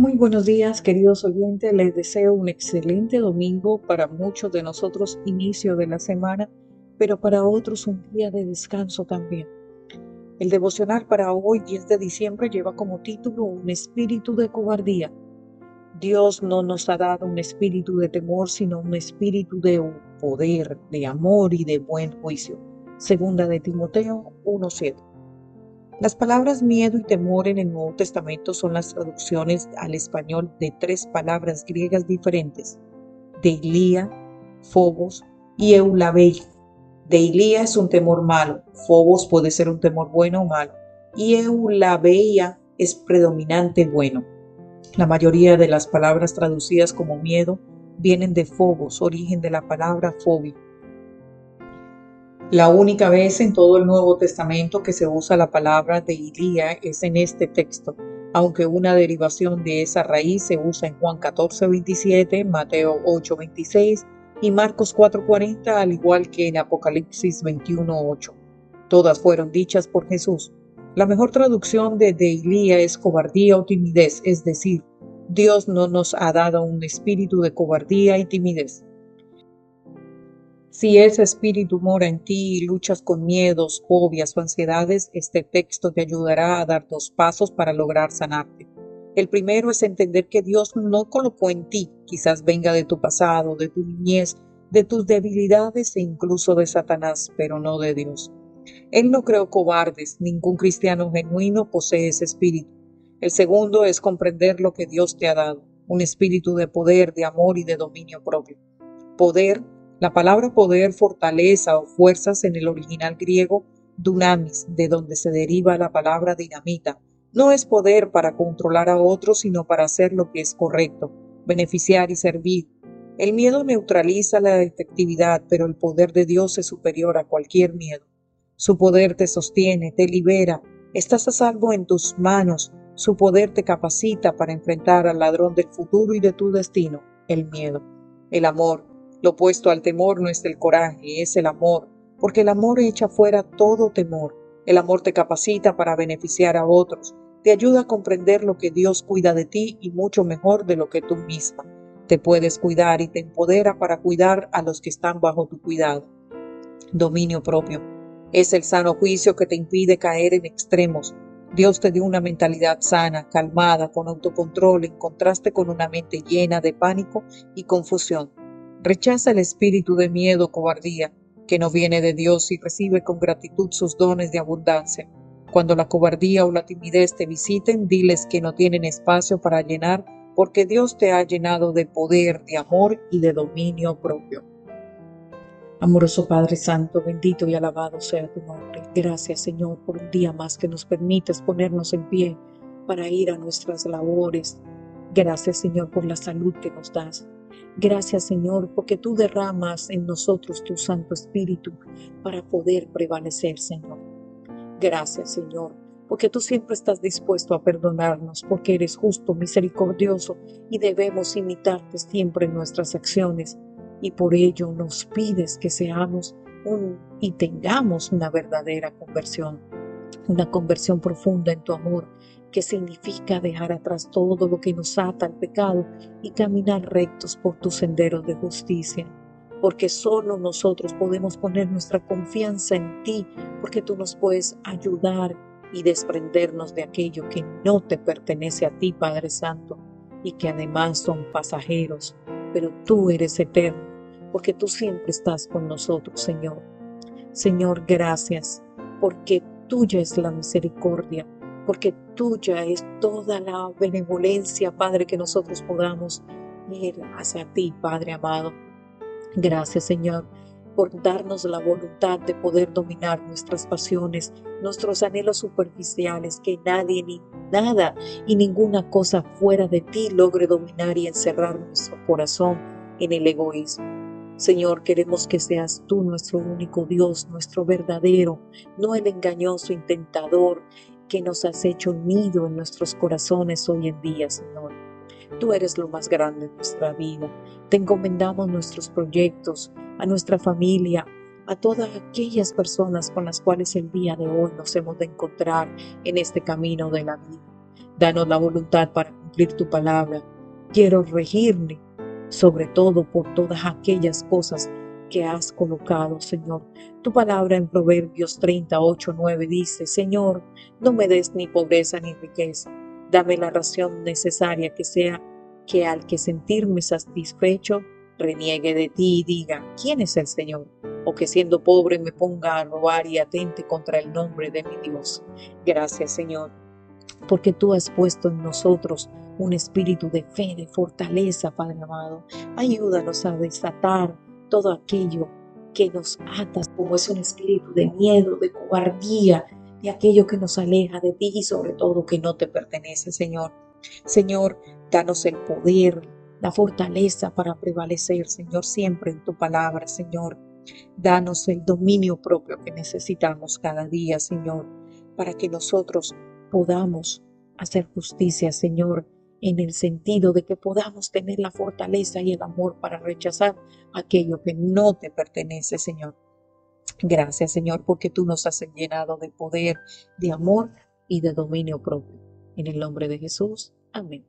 Muy buenos días, queridos oyentes. Les deseo un excelente domingo. Para muchos de nosotros, inicio de la semana, pero para otros un día de descanso también. El devocional para hoy, 10 de diciembre, lleva como título Un espíritu de cobardía. Dios no nos ha dado un espíritu de temor, sino un espíritu de poder, de amor y de buen juicio. Segunda de Timoteo 1.7. Las palabras miedo y temor en el Nuevo Testamento son las traducciones al español de tres palabras griegas diferentes, Deilia, Phobos y Eulabei. Deilia es un temor malo, Phobos puede ser un temor bueno o malo, y Eulabeia es predominante bueno. La mayoría de las palabras traducidas como miedo vienen de Phobos, origen de la palabra fobia. La única vez en todo el Nuevo Testamento que se usa la palabra de Ilía es en este texto, aunque una derivación de esa raíz se usa en Juan 14, 27, Mateo 8, 26 y Marcos 4, 40, al igual que en Apocalipsis 21, 8. Todas fueron dichas por Jesús. La mejor traducción de Deilía es cobardía o timidez, es decir, Dios no nos ha dado un espíritu de cobardía y timidez. Si ese espíritu mora en ti y luchas con miedos, fobias o ansiedades, este texto te ayudará a dar dos pasos para lograr sanarte. El primero es entender que Dios no colocó en ti, quizás venga de tu pasado, de tu niñez, de tus debilidades e incluso de Satanás, pero no de Dios. Él no creó cobardes, ningún cristiano genuino posee ese espíritu. El segundo es comprender lo que Dios te ha dado, un espíritu de poder, de amor y de dominio propio. Poder la palabra poder, fortaleza o fuerzas en el original griego dunamis, de donde se deriva la palabra dinamita, no es poder para controlar a otros, sino para hacer lo que es correcto, beneficiar y servir. El miedo neutraliza la efectividad, pero el poder de Dios es superior a cualquier miedo. Su poder te sostiene, te libera, estás a salvo en tus manos, su poder te capacita para enfrentar al ladrón del futuro y de tu destino, el miedo. El amor, lo opuesto al temor no es el coraje, es el amor, porque el amor echa fuera todo temor. El amor te capacita para beneficiar a otros, te ayuda a comprender lo que Dios cuida de ti y mucho mejor de lo que tú misma. Te puedes cuidar y te empodera para cuidar a los que están bajo tu cuidado. Dominio propio. Es el sano juicio que te impide caer en extremos. Dios te dio una mentalidad sana, calmada, con autocontrol, en contraste con una mente llena de pánico y confusión. Rechaza el espíritu de miedo cobardía que no viene de Dios y recibe con gratitud sus dones de abundancia. Cuando la cobardía o la timidez te visiten, diles que no tienen espacio para llenar porque Dios te ha llenado de poder, de amor y de dominio propio. Amoroso Padre Santo, bendito y alabado sea tu nombre. Gracias Señor por un día más que nos permites ponernos en pie para ir a nuestras labores. Gracias Señor por la salud que nos das. Gracias Señor, porque tú derramas en nosotros tu Santo Espíritu para poder prevalecer, Señor. Gracias Señor, porque tú siempre estás dispuesto a perdonarnos, porque eres justo, misericordioso y debemos imitarte siempre en nuestras acciones. Y por ello nos pides que seamos un, y tengamos una verdadera conversión, una conversión profunda en tu amor que significa dejar atrás todo lo que nos ata al pecado y caminar rectos por tus senderos de justicia. Porque solo nosotros podemos poner nuestra confianza en ti, porque tú nos puedes ayudar y desprendernos de aquello que no te pertenece a ti, Padre Santo, y que además son pasajeros, pero tú eres eterno, porque tú siempre estás con nosotros, Señor. Señor, gracias, porque tuya es la misericordia, porque tuya es toda la benevolencia, Padre, que nosotros podamos ir hacia ti, Padre amado. Gracias, Señor, por darnos la voluntad de poder dominar nuestras pasiones, nuestros anhelos superficiales, que nadie ni nada y ninguna cosa fuera de ti logre dominar y encerrar nuestro corazón en el egoísmo. Señor, queremos que seas tú nuestro único Dios, nuestro verdadero, no el engañoso intentador, que nos has hecho nido en nuestros corazones hoy en día, Señor. Tú eres lo más grande en nuestra vida. Te encomendamos nuestros proyectos, a nuestra familia, a todas aquellas personas con las cuales el día de hoy nos hemos de encontrar en este camino de la vida. Danos la voluntad para cumplir tu palabra. Quiero regirme, sobre todo por todas aquellas cosas que has colocado, Señor. Tu palabra en Proverbios 38, 9 dice, Señor, no me des ni pobreza ni riqueza, dame la ración necesaria que sea que al que sentirme satisfecho, reniegue de ti y diga, ¿quién es el Señor? O que siendo pobre me ponga a robar y atente contra el nombre de mi Dios. Gracias, Señor, porque tú has puesto en nosotros un espíritu de fe, de fortaleza, Padre amado. Ayúdanos a desatar todo aquello que nos ata, como es un espíritu de miedo, de cobardía, de aquello que nos aleja de ti y sobre todo que no te pertenece, Señor. Señor, danos el poder, la fortaleza para prevalecer, Señor, siempre en tu palabra, Señor. Danos el dominio propio que necesitamos cada día, Señor, para que nosotros podamos hacer justicia, Señor, en el sentido de que podamos tener la fortaleza y el amor para rechazar aquello que no te pertenece, Señor. Gracias, Señor, porque tú nos has llenado de poder, de amor y de dominio propio. En el nombre de Jesús. Amén.